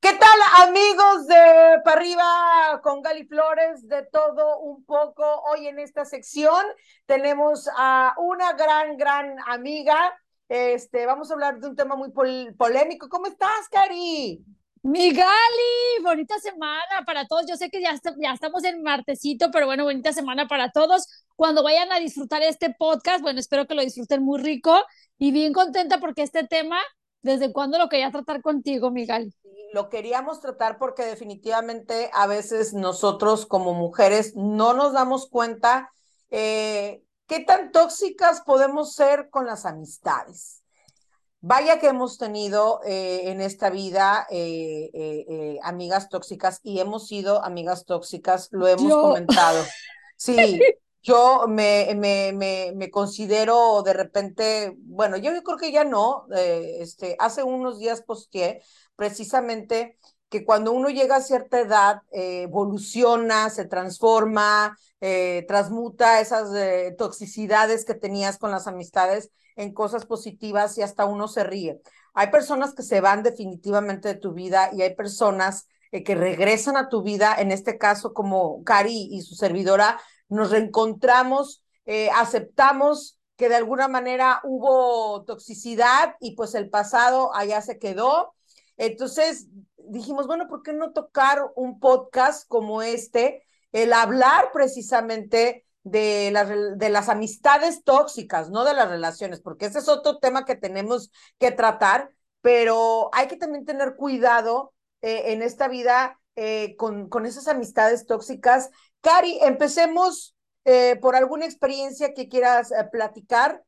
¿Qué tal amigos de Para arriba con Gali Flores? De todo un poco. Hoy en esta sección tenemos a una gran, gran amiga. Este, vamos a hablar de un tema muy polémico. ¿Cómo estás, Cari? Mi Gali, bonita semana para todos. Yo sé que ya, ya estamos en martesito, pero bueno, bonita semana para todos. Cuando vayan a disfrutar este podcast, bueno, espero que lo disfruten muy rico y bien contenta porque este tema, ¿desde cuándo lo quería tratar contigo, mi Gali? Lo queríamos tratar porque definitivamente a veces nosotros como mujeres no nos damos cuenta eh, qué tan tóxicas podemos ser con las amistades. Vaya que hemos tenido eh, en esta vida eh, amigas tóxicas y hemos sido amigas tóxicas, lo hemos comentado. Sí, yo me, me, me, me, considero de repente, bueno, yo, creo que ya no, este, hace unos días posteé precisamente que cuando uno llega a cierta edad, eh, evoluciona, se transforma, eh, transmuta esas eh, toxicidades que tenías con las amistades en cosas positivas y hasta uno se ríe. Hay personas que se van definitivamente de tu vida y hay personas que regresan a tu vida, en este caso como Cari y su servidora, nos reencontramos, aceptamos que de alguna manera hubo toxicidad y pues el pasado allá se quedó entonces dijimos, bueno, ¿por qué no tocar un podcast como este? El hablar precisamente de, de las amistades tóxicas, no de las relaciones, porque ese es otro tema que tenemos que tratar, pero hay que también tener cuidado eh, en esta vida eh, con, con esas amistades tóxicas. Cari, empecemos eh, por alguna experiencia que quieras platicar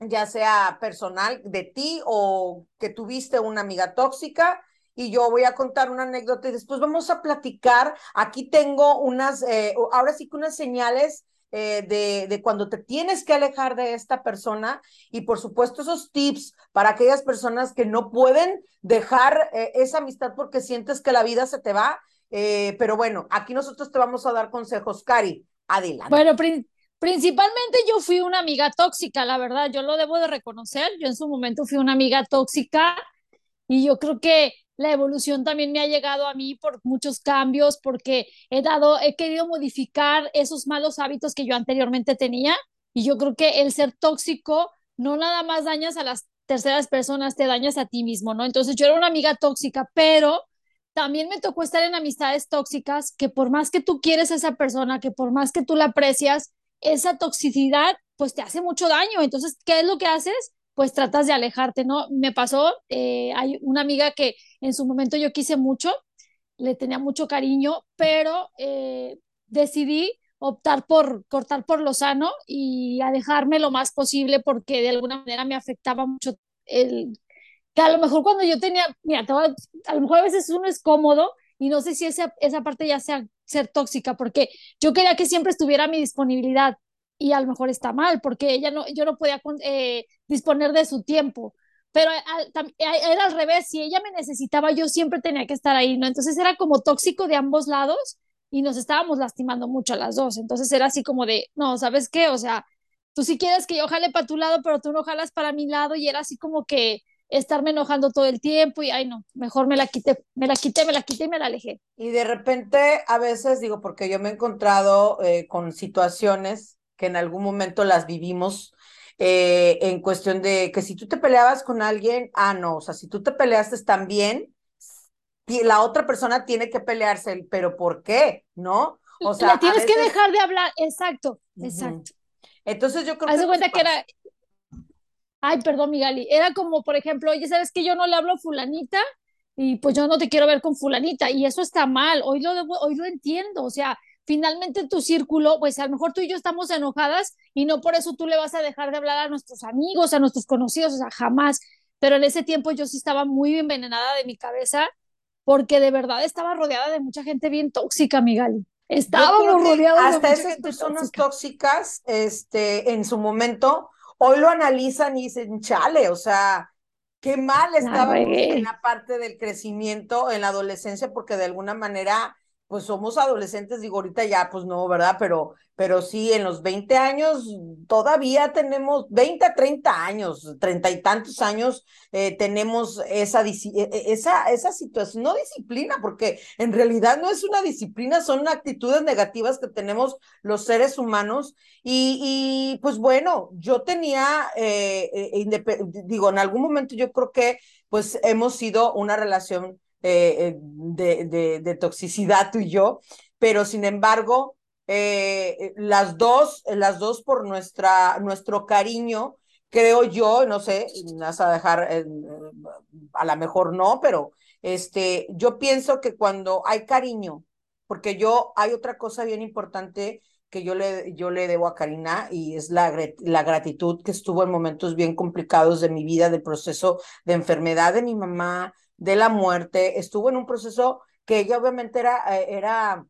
ya sea personal de ti o que tuviste una amiga tóxica. Y yo voy a contar una anécdota y después vamos a platicar. Aquí tengo unas, eh, ahora sí que unas señales eh, de, de, cuando te tienes que alejar de esta persona y por supuesto esos tips para aquellas personas que no pueden dejar eh, esa amistad porque sientes que la vida se te va. Pero bueno, aquí nosotros te vamos a dar consejos. Cari, adelante. Bueno, Principalmente yo fui una amiga tóxica, la verdad, yo lo debo de reconocer. Yo en su momento fui una amiga tóxica y yo creo que la evolución también me ha llegado a mí por muchos cambios, porque he dado, he querido modificar esos malos hábitos que yo anteriormente tenía y yo creo que el ser tóxico no nada más dañas a las terceras personas, te dañas a ti mismo, ¿no? Entonces yo era una amiga tóxica, pero también me tocó estar en amistades tóxicas que por más que tú quieres a esa persona, que por más que tú la aprecias, esa toxicidad pues te hace mucho daño. Entonces, ¿qué es lo que haces? Pues tratas de alejarte, ¿no? Me pasó, eh, hay una amiga que en su momento yo quise mucho, le tenía mucho cariño, pero eh, decidí optar por cortar por lo sano y alejarme lo más posible porque de alguna manera me afectaba mucho el que a lo mejor cuando yo tenía, mira, a, lo mejor a veces uno es cómodo y no sé si esa, esa parte ya sea ser tóxica, porque yo quería que siempre estuviera a mi disponibilidad y a lo mejor está mal, porque ella no, yo no podía eh, disponer de su tiempo, pero era al revés, si ella me necesitaba, yo siempre tenía que estar ahí, ¿no? Entonces era como tóxico de ambos lados y nos estábamos lastimando mucho a las dos, entonces era así como de, no, ¿sabes qué? O sea, tú sí quieres que yo jale para tu lado, pero tú no jalas para mi lado y era así como que estarme enojando todo el tiempo y ay no, mejor me la quité, me la quité, me la quité y me la alejé. Y de repente a veces digo, porque yo me he encontrado eh, con situaciones que en algún momento las vivimos eh, en cuestión de que si tú te peleabas con alguien, ah, no, o sea, si tú te peleaste también, la otra persona tiene que pelearse, pero ¿por qué? ¿No? O sea, tienes que dejar de hablar, exacto, exacto. Entonces yo creo Haz que... cuenta que era, ay, perdón, Migali, era como, por ejemplo, oye, ¿sabes que yo no le hablo a fulanita? Y pues yo no te quiero ver con fulanita, y eso está mal, hoy lo, hoy lo entiendo, o sea, finalmente tu círculo, pues a lo mejor tú y yo estamos enojadas y no por eso tú le vas a dejar de hablar a nuestros amigos, a nuestros conocidos, o sea, jamás. Pero en ese tiempo yo sí estaba muy envenenada de mi cabeza porque de verdad estaba rodeada de mucha gente bien tóxica, Migali. Estábamos rodeados hasta esas personas tóxicas, este, en su momento hoy lo analizan y dicen, chale, o sea, qué mal estaba en la parte del crecimiento en la adolescencia, porque de alguna manera pues somos adolescentes, digo, ahorita ya, pues no, ¿verdad? Pero, pero sí, en los 20 años todavía tenemos 20 a 30 años, treinta y tantos años, eh, tenemos esa, e, e, esa, esa situación, no disciplina, porque en realidad no es una disciplina, son actitudes negativas que tenemos los seres humanos. Y, y pues bueno, yo tenía, eh, eh digo, en algún momento yo creo que pues hemos sido una relación eh, eh, de, de, toxicidad tú y yo, pero sin embargo, eh, las dos, las dos por nuestra, nuestro cariño, creo yo, no sé, vas a dejar, a lo mejor no, pero este, yo pienso que cuando hay cariño, porque yo, hay otra cosa bien importante que yo le, yo le debo a Karina y es la, la gratitud que estuvo en momentos bien complicados de mi vida, del proceso de enfermedad de mi mamá, de la muerte, estuvo en un proceso que ella obviamente era, eh, era,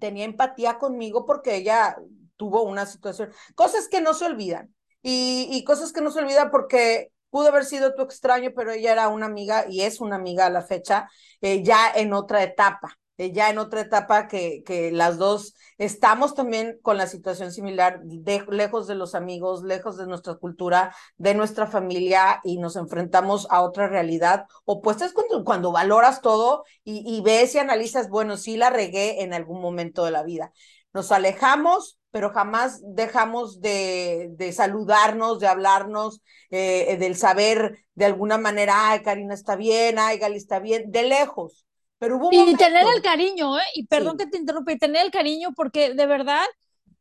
tenía empatía conmigo porque ella tuvo una situación, cosas que no se olvidan y, y cosas que no se olvidan porque pudo haber sido tu extraño, pero ella era una amiga y es una amiga a la fecha, eh, ya en otra etapa. Eh, ya en otra etapa que, que las dos estamos también con la situación similar, lejos de los amigos, lejos de nuestra cultura, de nuestra familia y nos enfrentamos a otra realidad opuesta. Es cuando, cuando valoras todo y, y ves y analizas, bueno, sí la regué en algún momento de la vida. Nos alejamos, pero jamás dejamos de, de saludarnos, de hablarnos, eh, del saber de alguna manera, ay, Karina está bien, ay, Gali está bien, de lejos y tener el cariño, ¿eh? Y perdón que te interrumpa, y tener el cariño, porque de verdad,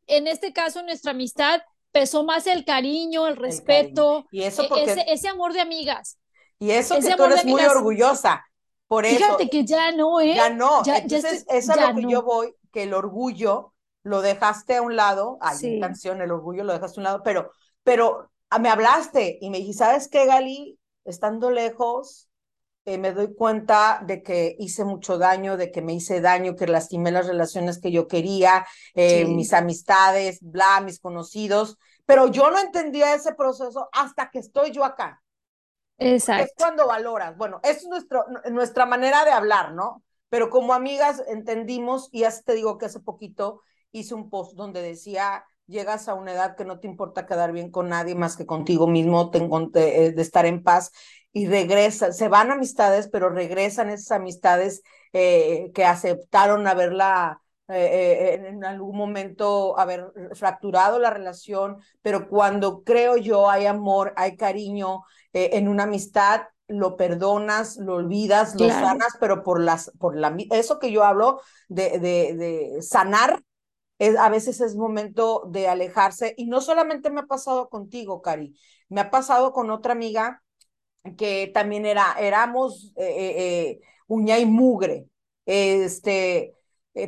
en este caso, nuestra amistad pesó más el cariño, el respeto, y eso e-, ese, amor de amigas. Y eso que tú eres muy orgullosa. Por eso. Fíjate que ya no, ¿eh? Ya no. Entonces, eso es a lo que yo voy, que el orgullo lo dejaste a un lado. Hay canción, el orgullo lo dejaste a un lado, pero, pero ah, me hablaste y me dijiste, ¿sabes qué, Gali? Estando lejos, eh, me doy cuenta de que hice mucho daño, de que me hice daño, que lastimé las relaciones que yo quería, eh, mis amistades, bla, mis conocidos, pero yo no entendía ese proceso hasta que estoy yo acá. Exacto. Es cuando valoras. Bueno, es nuestro, nuestra manera de hablar, ¿no? Pero como amigas entendimos, y así te digo que hace poquito hice un post donde decía, llegas a una edad que no te importa quedar bien con nadie más que contigo mismo, de, de estar en paz y regresan, se van amistades, pero regresan esas amistades eh, que aceptaron haberla eh, eh, en algún momento haber fracturado la relación, pero cuando creo yo hay amor, hay cariño en una amistad, lo perdonas, lo olvidas, lo sanas, pero por las, por la, eso que yo hablo de, de, de sanar, es, a veces es momento de alejarse y no solamente me ha pasado contigo, Cari, me ha pasado con otra amiga que también era, éramos eh, eh, eh, uña y mugre, este,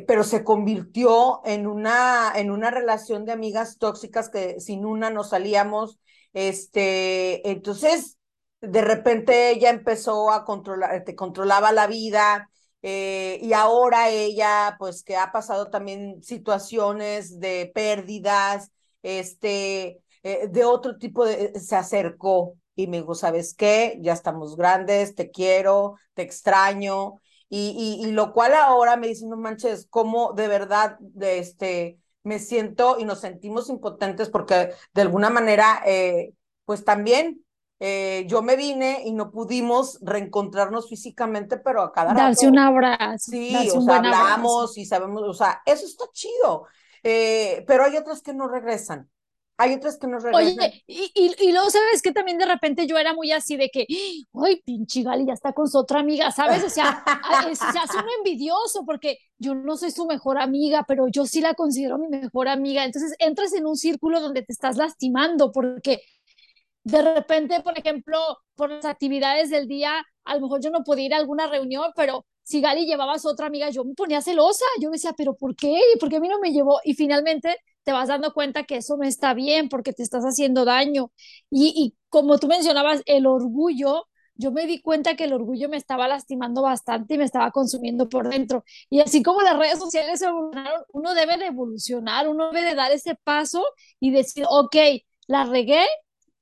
pero se convirtió en una, en una relación de amigas tóxicas que sin una no salíamos, este, entonces de repente ella empezó a controlar, te controlaba la vida, y ahora ella, pues que ha pasado también situaciones de pérdidas, este, de otro tipo de, se acercó, y me dijo, ¿sabes qué? Ya estamos grandes, te quiero, te extraño. Y, y, lo cual ahora me dice, no manches, cómo de verdad de este, me siento y nos sentimos impotentes porque de alguna manera, eh, pues también eh, yo me vine y no pudimos reencontrarnos físicamente, pero a cada Darse un abrazo. Sí, o sea, hablamos y sabemos, o sea, eso está chido. Eh, pero hay otras que no regresan. Hay otras que nos regresan. Oye, y, y, y, luego, ¿sabes que También de repente yo era muy así de que, ay, pinche Gali, ya está con su otra amiga, ¿sabes? O sea, se hace un envidioso porque yo no soy su mejor amiga, pero yo sí la considero mi mejor amiga. Entonces entras en un círculo donde te estás lastimando porque de repente, por ejemplo, por las actividades del día, a lo mejor yo no podía ir a alguna reunión, pero si Gali llevaba a su otra amiga, yo me ponía celosa. Yo me decía, ¿pero por qué? ¿Por qué a mí no me llevó? Y finalmente te vas dando cuenta que eso no está bien porque te estás haciendo daño. Y, y como tú mencionabas, el orgullo, yo me di cuenta que el orgullo me estaba lastimando bastante y me estaba consumiendo por dentro. Y así como las redes sociales evolucionaron, uno debe de evolucionar, uno debe de dar ese paso y decir, ok, la regué,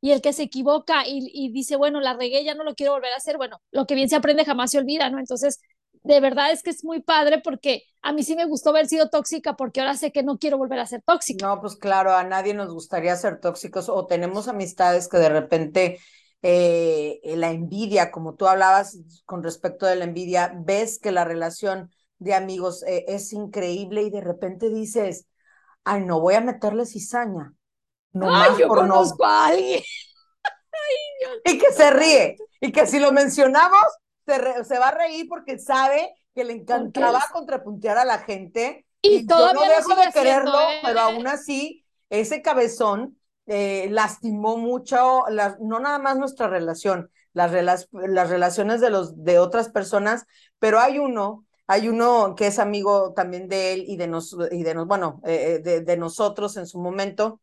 y el que se equivoca y, dice, bueno, la regué, ya no lo quiero volver a hacer, bueno, lo que bien se aprende jamás se olvida, ¿no? Entonces, de verdad es que es muy padre porque a mí sí me gustó haber sido tóxica porque ahora sé que no quiero volver a ser tóxica. No, pues claro, a nadie nos gustaría ser tóxicos o tenemos amistades que de repente eh, la envidia, como tú hablabas con respecto de la envidia, ves que la relación de amigos eh, es increíble y de repente dices, ay, no voy a meterle cizaña. No ay, yo conozco a alguien. y que se ríe, y que si lo mencionamos, se, se va a reír porque sabe que le encantaba contrapuntear a la gente. Y, todavía yo no dejo de quererlo, ¿eh? pero aún así, ese cabezón eh, lastimó mucho, no nada más nuestra relación, las, las relaciones de, los, de otras personas, pero hay uno, hay uno que es amigo también de él y de, nos, y de, nos, bueno, eh, de, de, nosotros en su momento,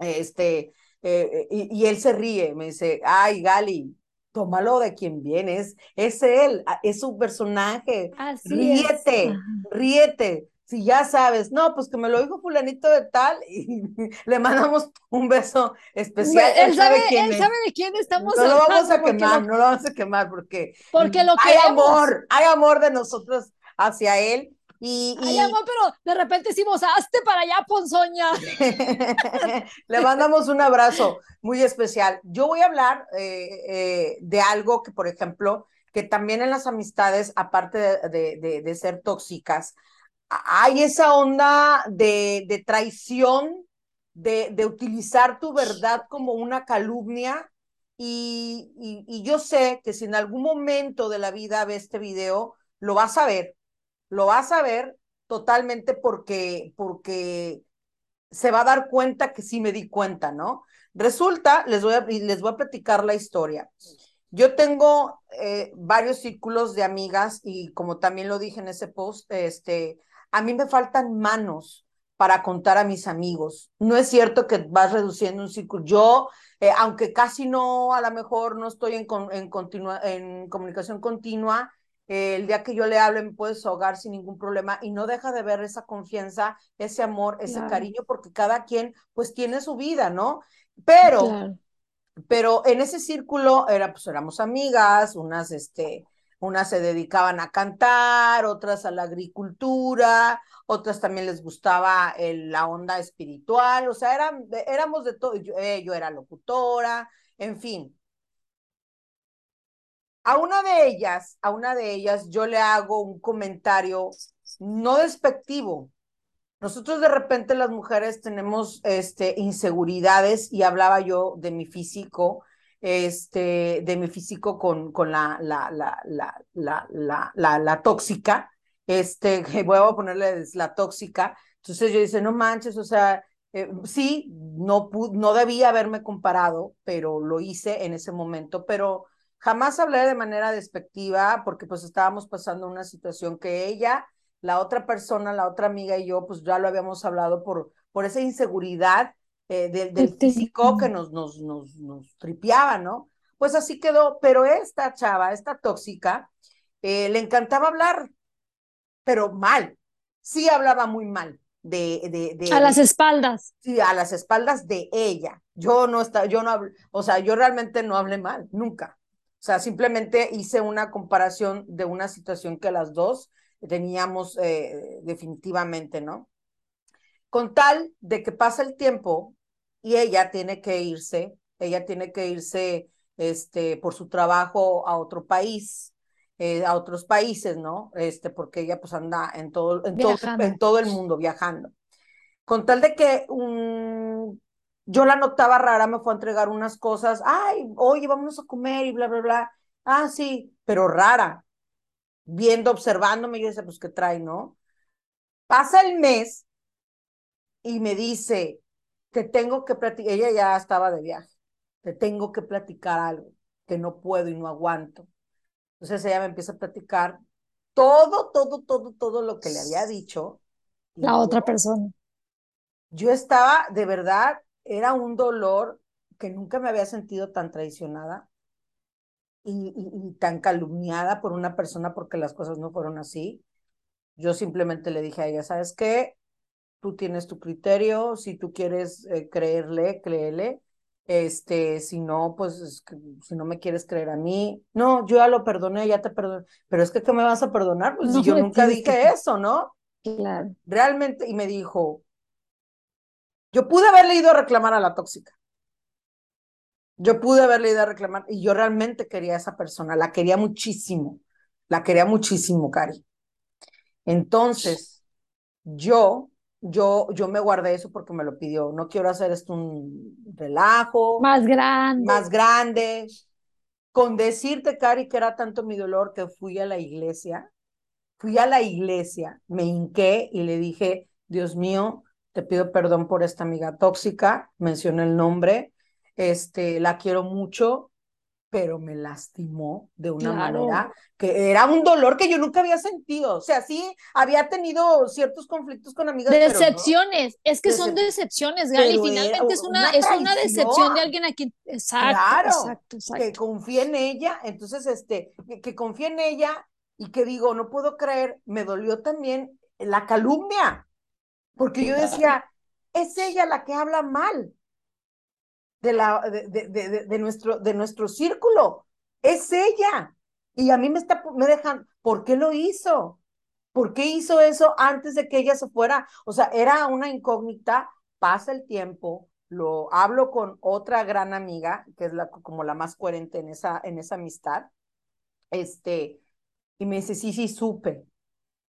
este, eh, y, y, él se ríe, me dice, ay, Gali, tómalo de quien vienes, es él, es su personaje, ríete, ríete, si ya sabes, no, pues que me lo dijo fulanito de tal y le mandamos un beso especial. Él, sabe, él sabe de quién estamos No lo vamos a quemar, no lo vamos a quemar porque, porque lo hay amor, hay amor de nosotros hacia él. Y, y... Ay, amor, pero de repente decimos, hazte para allá, Ponzoña. Le mandamos un abrazo muy especial. Yo voy a hablar eh, eh, de algo que, por ejemplo, que también en las amistades, aparte de, de, de ser tóxicas, hay esa onda de, de traición, de, de, utilizar tu verdad como una calumnia. Y, y, y, yo sé que si en algún momento de la vida ve este video, lo vas a ver, lo vas a ver totalmente porque, porque se va a dar cuenta que sí me di cuenta, ¿no? Resulta, les voy a, les voy a platicar la historia. Yo tengo eh, varios círculos de amigas y como también lo dije en ese post, este, a mí me faltan manos para contar a mis amigos. No es cierto que vas reduciendo un círculo. Yo, eh, aunque casi no, a lo mejor no estoy en, en, en comunicación continua, el día que yo le hable me puedes ahogar sin ningún problema y no deja de ver esa confianza, ese amor, ese claro. cariño, porque cada quien pues tiene su vida, ¿no? Pero, claro. pero en ese círculo era, pues éramos amigas, unas, este, unas se dedicaban a cantar, otras a la agricultura, otras también les gustaba el, la onda espiritual, o sea, eran, éramos de todo, yo, eh, yo era locutora, en fin. A una de ellas, a una de ellas, yo le hago un comentario no despectivo. Nosotros de repente las mujeres tenemos este, inseguridades y hablaba yo de mi físico, este, de mi físico con, con la, la, la, la, tóxica, este, voy a ponerle la tóxica, entonces yo dice, no manches, o sea, eh, sí, no, no debía haberme comparado, pero lo hice en ese momento, pero jamás hablé de manera despectiva porque pues estábamos pasando una situación que ella, la otra persona, la otra amiga y yo, pues ya lo habíamos hablado por, por esa inseguridad eh, del, del físico que nos, nos, nos, nos tripeaba, ¿no? Pues así quedó, pero esta chava, esta tóxica, eh, le encantaba hablar, pero mal, sí hablaba muy mal. De, de, de, a las espaldas. Sí, a las espaldas de ella. Yo no estaba, yo no hablé, o sea, yo realmente no hablé mal, nunca. O sea, simplemente hice una comparación de una situación que las dos teníamos eh, definitivamente, ¿no? Con tal de que pasa el tiempo y ella tiene que irse, ella tiene que irse este, por su trabajo a otro país, eh, a otros países, ¿no? Este, porque ella pues anda en todo, en todo, en todo el mundo viajando. Con tal de que un, yo la notaba rara, me fue a entregar unas cosas, ay, oye, vámonos a comer y bla, bla, bla. Ah, sí, pero rara. Viendo, observándome, yo decía, pues, ¿qué trae, no? Pasa el mes y me dice, te tengo que platicar, ella ya estaba de viaje, te tengo que platicar algo que no puedo y no aguanto. Entonces ella me empieza a platicar todo, todo, todo, todo lo que le había dicho. La otra persona. Yo estaba, de verdad, era un dolor que nunca me había sentido tan traicionada y, y, y, tan calumniada por una persona porque las cosas no fueron así. Yo simplemente le dije a ella, ¿sabes qué? tú tienes tu criterio, si tú quieres eh, creerle, créele, este, si no, pues, si no me quieres creer a mí, no, yo ya lo perdoné, ya te perdoné, pero es que, ¿qué me vas a perdonar? Pues yo nunca dije eso, ¿no? Claro. Realmente, y me dijo, yo pude haberle ido a reclamar a la tóxica. Yo pude haberle ido a reclamar, y yo realmente quería a esa persona, la quería muchísimo, la quería muchísimo, Cari. Entonces, yo yo, yo me guardé eso porque me lo pidió. No quiero hacer esto un relajo. Más grande. Más grande. Con decirte, Cari, que era tanto mi dolor que fui a la iglesia. Fui a la iglesia, me hinqué y le dije, Dios mío, te pido perdón por esta amiga tóxica, mencioné el nombre, este, la quiero mucho, pero me lastimó de una manera que era un dolor que yo nunca había sentido. O sea, sí, había tenido ciertos conflictos con amigas. Decepciones, es que son decepciones, Gali. Finalmente es una, es una decepción de alguien a quien. Exacto, claro, exacto, Que confíe en ella, entonces, este, que, que confíe en ella y que digo, no puedo creer, me dolió también la calumnia, porque yo decía, es ella la que habla mal de, la, de, de, de, nuestro, de nuestro círculo. Es ella. Y a mí me, está, me dejan, ¿por qué lo hizo? ¿Por qué hizo eso antes de que ella se fuera? O sea, era una incógnita, pasa el tiempo, lo hablo con otra gran amiga, que es la, como la más coherente en esa, en esa amistad, este, y me dice, sí, sí, supe,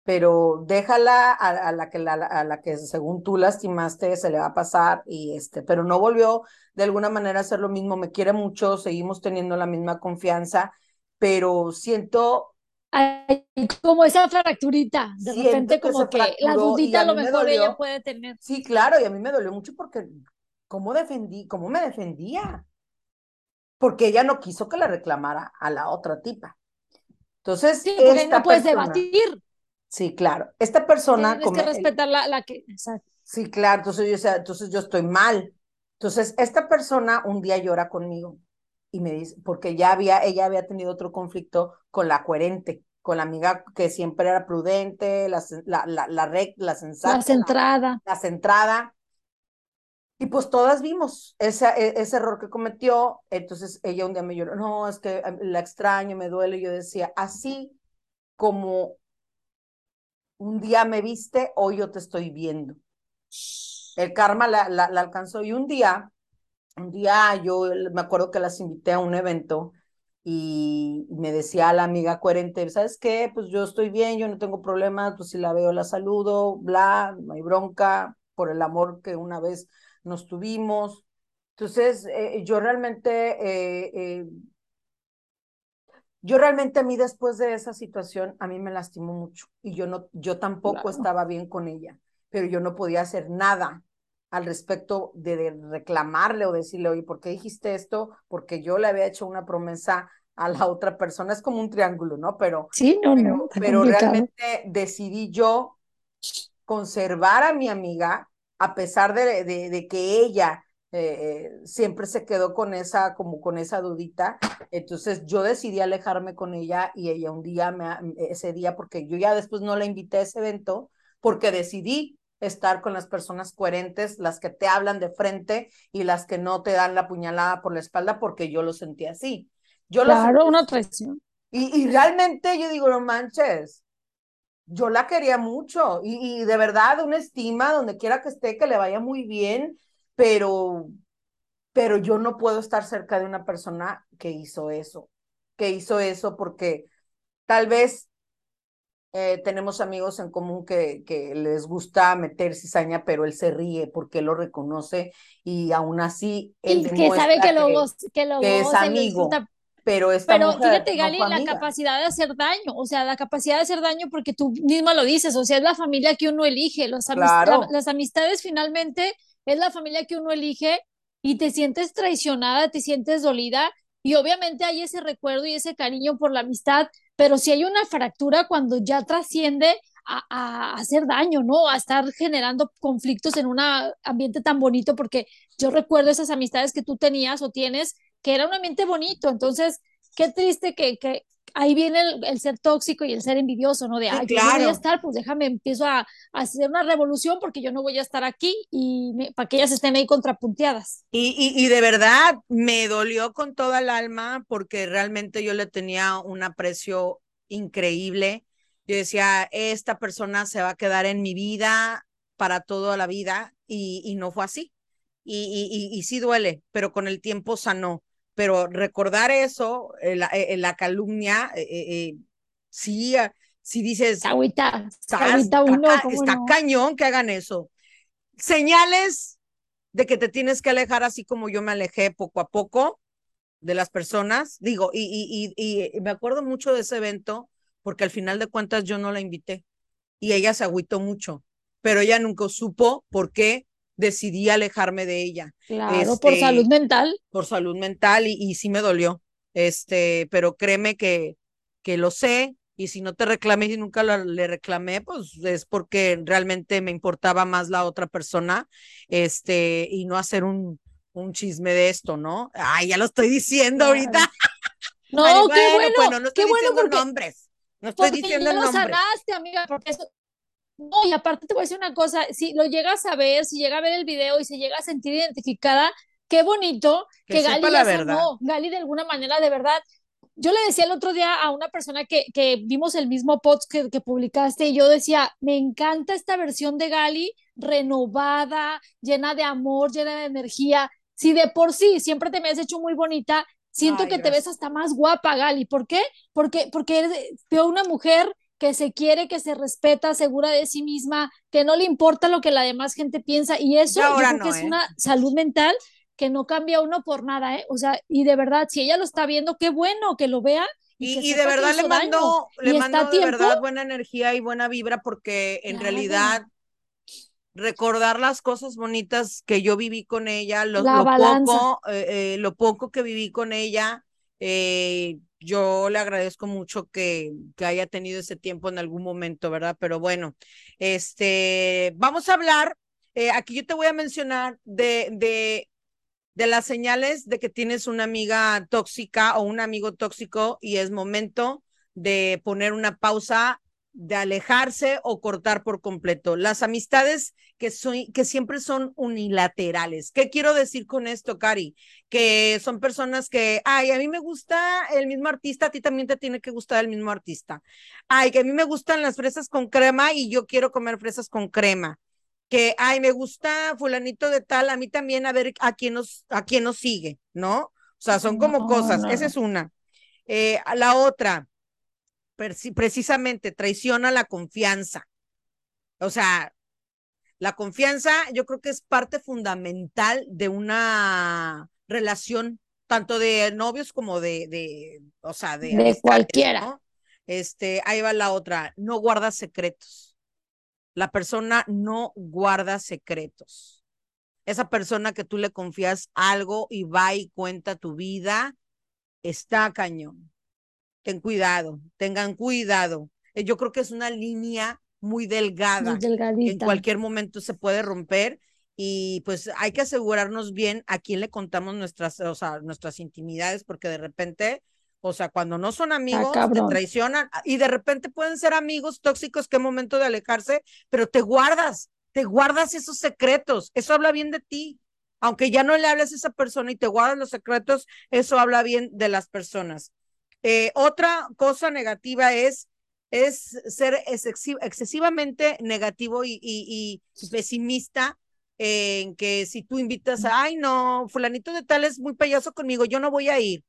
pero déjala a, la que la, a la que según tú lastimaste se le va a pasar y este, pero no volvió de alguna manera a hacer lo mismo, me quiere mucho, seguimos teniendo la misma confianza, pero siento como esa fracturita, de repente como que la dudita a lo mejor ella puede tener. Sí, claro, y a mí me dolió mucho porque cómo defendí, cómo me defendía. Porque ella no quiso que le reclamara a la otra tipa. Entonces, sí, no puedes debatir. Sí, claro. Esta persona... Tienes que respetar la, la que... Sí, claro. Entonces yo, entonces yo estoy mal. Entonces, esta persona un día llora conmigo y me dice, porque ya había, ella había tenido otro conflicto con la coherente, con la amiga que siempre era prudente, la, la, la, la, la sensata. La centrada. La, centrada. Y pues todas vimos ese, ese error que cometió. Entonces ella un día me lloró, no, es que em, la extraño, me duele. Yo decía, así como un día me viste, hoy yo te estoy viendo. El karma la, la, alcanzó y un día, un día yo me acuerdo que las invité a un evento y me decía la amiga coherente, ¿sabes qué? Pues yo estoy bien, yo no tengo problemas, pues si la veo la saludo, bla, no hay bronca por el amor que una vez nos tuvimos. Entonces, eh, yo realmente eh, eh, yo realmente a mí después de esa situación, a mí me lastimó mucho y yo no, yo tampoco estaba bien con ella, pero yo no podía hacer nada al respecto de, reclamarle o decirle, oye, ¿por qué dijiste esto? Porque yo le había hecho una promesa a la otra persona, es como un triángulo, ¿no? Pero, sí, no, no, pero realmente decidí yo conservar a mi amiga a pesar de, de que ella eh, siempre se quedó con esa, como con esa dudita. Entonces yo decidí alejarme con ella y ella un día, me, ese día, porque yo ya después no la invité a ese evento, porque decidí estar con las personas coherentes, las que te hablan de frente y las que no te dan la puñalada por la espalda, porque yo lo sentí así. Yo claro, una traición. Y, y realmente yo digo, no manches, yo la quería mucho y, y, de verdad una estima donde quiera que esté, que le vaya muy bien pero, pero yo no puedo estar cerca de una persona que hizo eso, que hizo eso porque tal vez eh, tenemos amigos en común que, que les gusta meter cizaña, pero él se ríe porque él lo reconoce y aún así él que sabe que, lo, que, que es amigo. Pero, esta pero fíjate, Gali, la capacidad de hacer daño, o sea, la capacidad de hacer daño porque tú misma lo dices, o sea, es la familia que uno elige, los las amistades finalmente es la familia que uno elige y te sientes traicionada, te sientes dolida y obviamente hay ese recuerdo y ese cariño por la amistad, pero si hay una fractura cuando ya trasciende a, hacer daño, ¿no? A estar generando conflictos en un ambiente tan bonito, porque yo recuerdo esas amistades que tú tenías o tienes, que era un ambiente bonito, entonces, qué triste que, que ahí viene el, ser tóxico y el ser envidioso, ¿no? De, ay, yo no voy a estar, pues déjame, empiezo a, hacer una revolución porque yo no voy a estar aquí y para que ellas estén ahí contrapunteadas. Y, y, y de verdad me dolió con toda el alma porque realmente yo le tenía un aprecio increíble. Yo decía, esta persona se va a quedar en mi vida para toda la vida y, y no fue así. Y, y, y, sí duele, pero con el tiempo sanó pero recordar eso, eh, la, eh, la, calumnia, eh, sí, sí dices, agüita, está, uno, está cañón que hagan eso. Señales de que te tienes que alejar así como yo me alejé poco a poco de las personas, digo, y, y, y me acuerdo mucho de ese evento porque al final de cuentas yo no la invité y ella se agüitó mucho, pero ella nunca supo por qué decidí alejarme de ella. Claro, por este, salud mental. Por salud mental y, y, sí me dolió. Este, pero créeme que, que lo sé y si no te reclamé y nunca le reclamé, pues es porque realmente me importaba más la otra persona, este, y no hacer un, un chisme de esto, ¿no? Ay, ya lo estoy diciendo ahorita. No, qué bueno, bueno, no estoy qué diciendo nombres. No estoy diciendo ya nombres. lo sanaste, amiga, porque eso, no, y aparte te voy a decir una cosa, si lo llegas a ver, si llega a ver el video y se llega a sentir identificada, qué bonito que, Gali ya sanó, Gali de alguna manera de verdad. Yo le decía el otro día a una persona que, que vimos el mismo post que, que publicaste y yo decía, me encanta esta versión de Gali renovada, llena de amor, llena de energía. Si de por sí siempre te me has hecho muy bonita, siento que te ves hasta más guapa, Gali. ¿Por qué? Porque, porque eres, veo una mujer que se quiere, que se respeta, segura de sí misma, que no le importa lo que la demás gente piensa. Y eso yo creo que es ¿eh? una salud mental que no cambia uno por nada, ¿eh? O sea, y de verdad, si ella lo está viendo, qué bueno que lo vea. Y, de verdad le mando, le mando de verdad buena energía y buena vibra porque en realidad recordar las cosas bonitas que yo viví con ella, lo, lo poco, eh, eh, lo poco que viví con ella, eh, yo le agradezco mucho que, que, haya tenido ese tiempo en algún momento, ¿verdad? Pero bueno, este, vamos a hablar, eh, aquí yo te voy a mencionar de, de, de las señales de que tienes una amiga tóxica o un amigo tóxico y es momento de poner una pausa de alejarse o cortar por completo. Las amistades que, soy, que siempre son unilaterales. ¿Qué quiero decir con esto, Cari? Que son personas que, ay, a mí me gusta el mismo artista, a ti también te tiene que gustar el mismo artista. Ay, que a mí me gustan las fresas con crema y yo quiero comer fresas con crema. Que, ay, me gusta fulanito de tal, a mí también a ver a quién nos, a quién nos sigue, ¿no? O sea, son como cosas. Esa es una. Eh, la otra, precisamente traiciona la confianza. O sea, la confianza yo creo que es parte fundamental de una relación, tanto de novios como de, de o sea, de, de cualquiera. Este, ahí va la otra, no guarda secretos. La persona no guarda secretos. Esa persona que tú le confías algo y va y cuenta tu vida, está cañón ten cuidado, tengan cuidado. Eh, yo creo que es una línea muy delgada. en cualquier momento se puede romper y pues hay que asegurarnos bien a quién le contamos nuestras, o sea, nuestras intimidades, porque de repente, o sea, cuando no son amigos, te traicionan y de repente pueden ser amigos tóxicos, qué momento de alejarse, pero te guardas, te guardas esos secretos, eso habla bien de ti. Aunque ya no le hables a esa persona y te guardas los secretos, eso habla bien de las personas. Eh, otra cosa negativa es, es ser excesivamente negativo y, y, pesimista en que si tú invitas a, ay no, fulanito de tal es muy payaso conmigo, yo no voy a ir.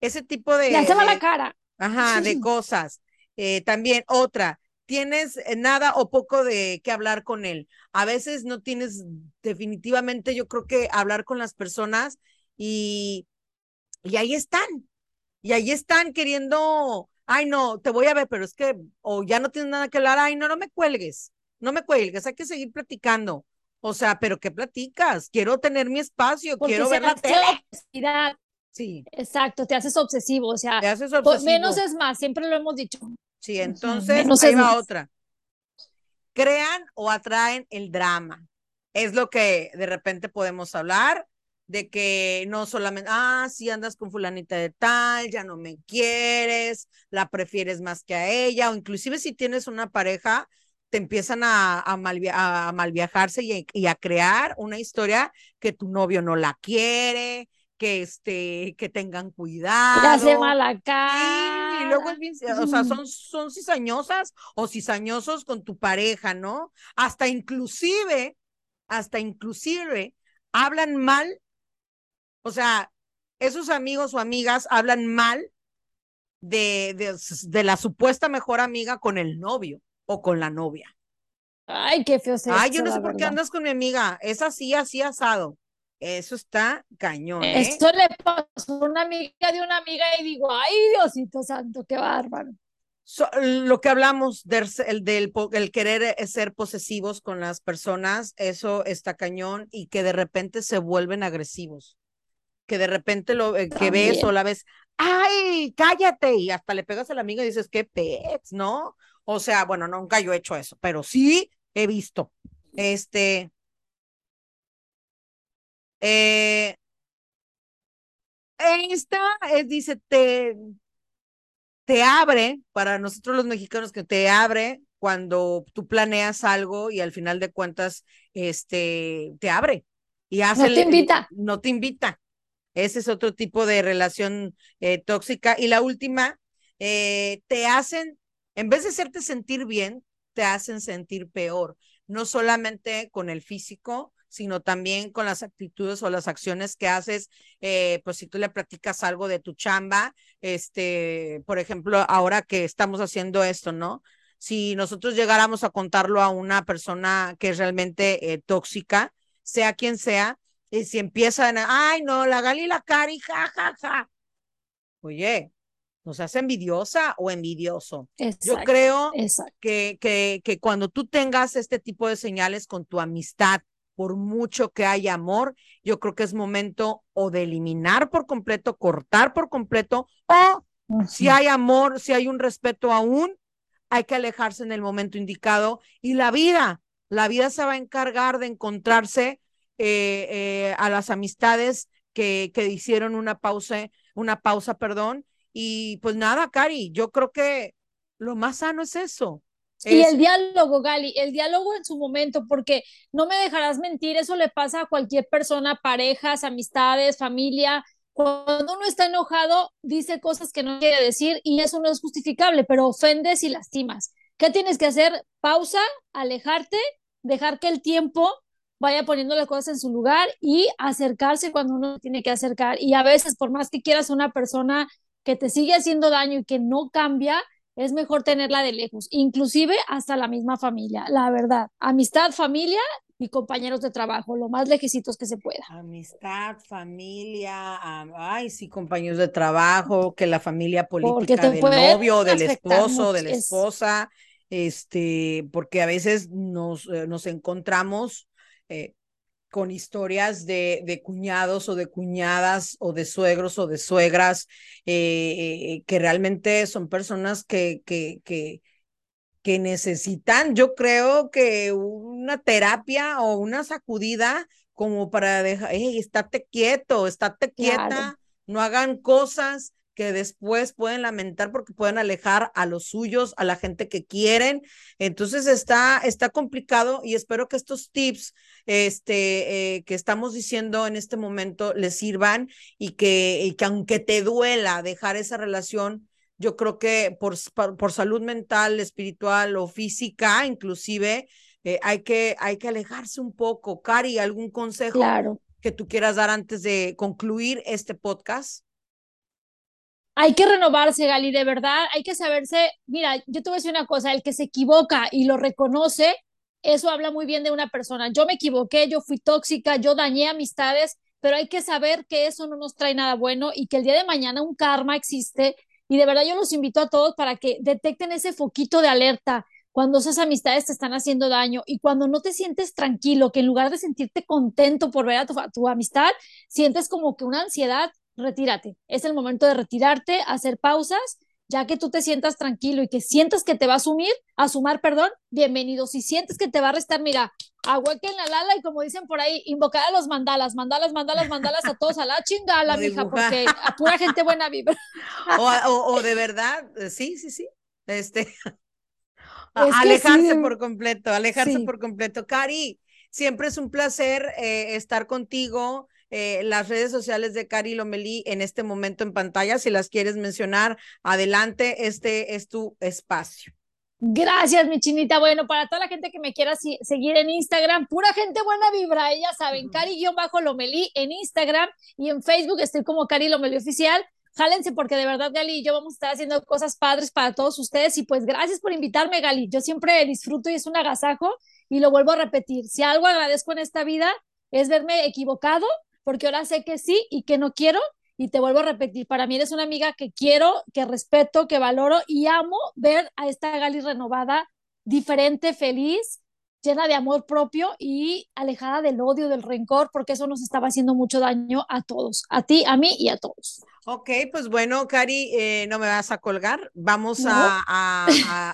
Ese tipo de... Le la cara. Ajá, de cosas. Eh, también otra, tienes nada o poco de qué hablar con él. A veces no tienes definitivamente, yo creo que hablar con las personas y, y ahí están, y ahí están queriendo, ay, no, te voy a ver, pero es que, o ya no tienes nada que hablar, ay, no, no me cuelgues, no me cuelgues, hay que seguir platicando. O sea, pero ¿qué platicas? Quiero tener mi espacio, quiero ver la tele. Sí. Exacto, te haces obsesivo, o sea, menos es más, siempre lo hemos dicho. Sí, entonces ahí va otra. Crean o atraen el drama. Es lo que de repente podemos hablar de que no solamente, ah, sí andas con fulanita de tal, ya no me quieres, la prefieres más que a ella, o inclusive si tienes una pareja, te empiezan a, a, mal, a malviajarse y, y, a crear una historia que tu novio no la quiere, que este, que tengan cuidado. Mala cara. Sí, y luego es bien, o sea, son, son cizañosas o cizañosos con tu pareja, ¿no? Hasta inclusive, hasta inclusive hablan mal o sea, esos amigos o amigas hablan mal de, de, de, la supuesta mejor amiga con el novio o con la novia. Ay, qué feo Ay, yo no sé por qué andas con mi amiga. Es así, así asado. Eso está cañón. ¿eh? Esto le pasó a una amiga de una amiga y digo, ay, Diosito Santo, qué bárbaro. So, lo que hablamos del, del el querer ser posesivos con las personas, eso está cañón y que de repente se vuelven agresivos que de repente lo eh, que ves o la ves, ay, cállate, y hasta le pegas a la amiga y dices, qué pets, ¿no? O sea, bueno, nunca yo he hecho eso, pero sí he visto. Este. Eh, esta es, dice, te, te abre, para nosotros los mexicanos, que te abre cuando tú planeas algo y al final de cuentas, este, te abre. Y hace, no te invita. No te invita. Ese es otro tipo de relación eh, tóxica. Y la última, eh, te hacen, en vez de hacerte sentir bien, te hacen sentir peor, no solamente con el físico, sino también con las actitudes o las acciones que haces, eh, pues si tú le practicas algo de tu chamba, este, por ejemplo, ahora que estamos haciendo esto, ¿no? Si nosotros llegáramos a contarlo a una persona que es realmente eh, tóxica, sea quien sea, y si empiezan, ay, no, la Gali y la Cari, ja, ja, ja. Oye, ¿nos hace envidiosa o envidioso? Yo creo que, que, que cuando tú tengas este tipo de señales con tu amistad, por mucho que haya amor, yo creo que es momento o de eliminar por completo, cortar por completo, o si hay amor, si hay un respeto aún, hay que alejarse en el momento indicado y la vida, la vida se va a encargar de encontrarse eh, eh, a las amistades que, que hicieron una pausa, una pausa, perdón. Y pues nada, Cari, yo creo que lo más sano es eso. Y el diálogo, Gali, el diálogo en su momento, porque no me dejarás mentir, eso le pasa a cualquier persona, parejas, amistades, familia. Cuando uno está enojado, dice cosas que no quiere decir y eso no es justificable, pero ofendes y lastimas. ¿Qué tienes que hacer? Pausa, alejarte, dejar que el tiempo vaya poniendo las cosas en su lugar y acercarse cuando uno tiene que acercar. Y a veces, por más que quieras una persona que te sigue haciendo daño y que no cambia, es mejor tenerla de lejos, inclusive hasta la misma familia, la verdad. Amistad, familia y compañeros de trabajo, lo más lejecitos que se pueda. Amistad, familia, ay, sí, compañeros de trabajo, que la familia política del novio, del esposo, de la esposa, este, porque a veces nos, eh, nos encontramos eh, con historias de, de, cuñados o de cuñadas o de suegros o de suegras eh, eh, que realmente son personas que, que, que, que necesitan, yo creo que una terapia o una sacudida como para dejar, hey, estate quieto, estate quieta, no hagan cosas que después pueden lamentar porque pueden alejar a los suyos, a la gente que quieren. Entonces está, está complicado y espero que estos tips este, eh, que estamos diciendo en este momento les sirvan y que, y que aunque te duela dejar esa relación, yo creo que por, por salud mental, espiritual o física, inclusive, eh, hay, que, hay que alejarse un poco. Cari, ¿algún consejo claro. que tú quieras dar antes de concluir este podcast? Hay que renovarse, Gali, de verdad, hay que saberse, mira, yo te voy a decir una cosa, el que se equivoca y lo reconoce, eso habla muy bien de una persona. Yo me equivoqué, yo fui tóxica, yo dañé amistades, pero hay que saber que eso no nos trae nada bueno y que el día de mañana un karma existe. Y de verdad yo los invito a todos para que detecten ese foquito de alerta cuando esas amistades te están haciendo daño y cuando no te sientes tranquilo, que en lugar de sentirte contento por ver a tu, a tu amistad, sientes como que una ansiedad retírate. Es el momento de retirarte, hacer pausas, ya que tú te sientas tranquilo y que sientas que te va a asumir, a sumar, perdón, bienvenido. Si sientes que te va a restar, mira, agua que en la lala y como dicen por ahí, invocar a los mandalas, mandalas, mandalas, mandalas a todos, a la chingala, mija, porque a pura gente buena vibra. O, o, de verdad, eh, sí, sí, sí. Este, alejarse por completo, alejarse por completo. Cari, siempre es un placer eh, estar contigo. Eh, las redes sociales de Cari Lomelí en este momento en pantalla. Si las quieres mencionar, adelante, este es tu espacio. Gracias, mi chinita. Bueno, para toda la gente que me quiera seguir en Instagram, pura gente buena vibra, ya saben, Cari-Lomelí en Instagram y en Facebook estoy como Cari Lomelí Oficial. Jálense porque de verdad Gali y yo vamos a estar haciendo cosas padres para todos ustedes y pues gracias por invitarme Gali. Yo siempre disfruto y es un agasajo y lo vuelvo a repetir. Si algo agradezco en esta vida es verme equivocado, porque ahora sé que sí y que no quiero. Y te vuelvo a repetir, para mí eres una amiga que quiero, que respeto, que valoro y amo ver a esta Gali renovada, diferente, feliz, llena de amor propio y alejada del odio, del rencor, porque eso nos estaba haciendo mucho daño a todos, a ti, a mí y a todos. Ok, pues bueno, Cari, eh, no me vas a colgar. Vamos a,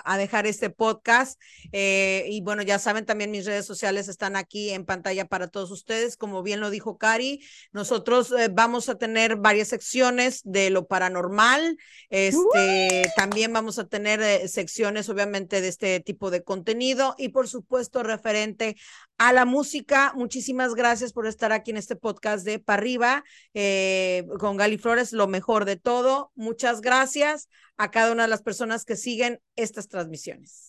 a, dejar este podcast. Eh, y bueno, ya saben, también mis redes sociales están aquí en pantalla para todos ustedes. Como bien lo dijo Cari, nosotros eh, vamos a tener varias secciones de lo paranormal. Este, también vamos a tener secciones, obviamente, de este tipo de contenido y, por supuesto, referente a la música. Muchísimas gracias por estar aquí en este podcast de Para Arriba con Gali Flores lo mejor de todo. Muchas gracias a cada una de las personas que siguen estas transmisiones.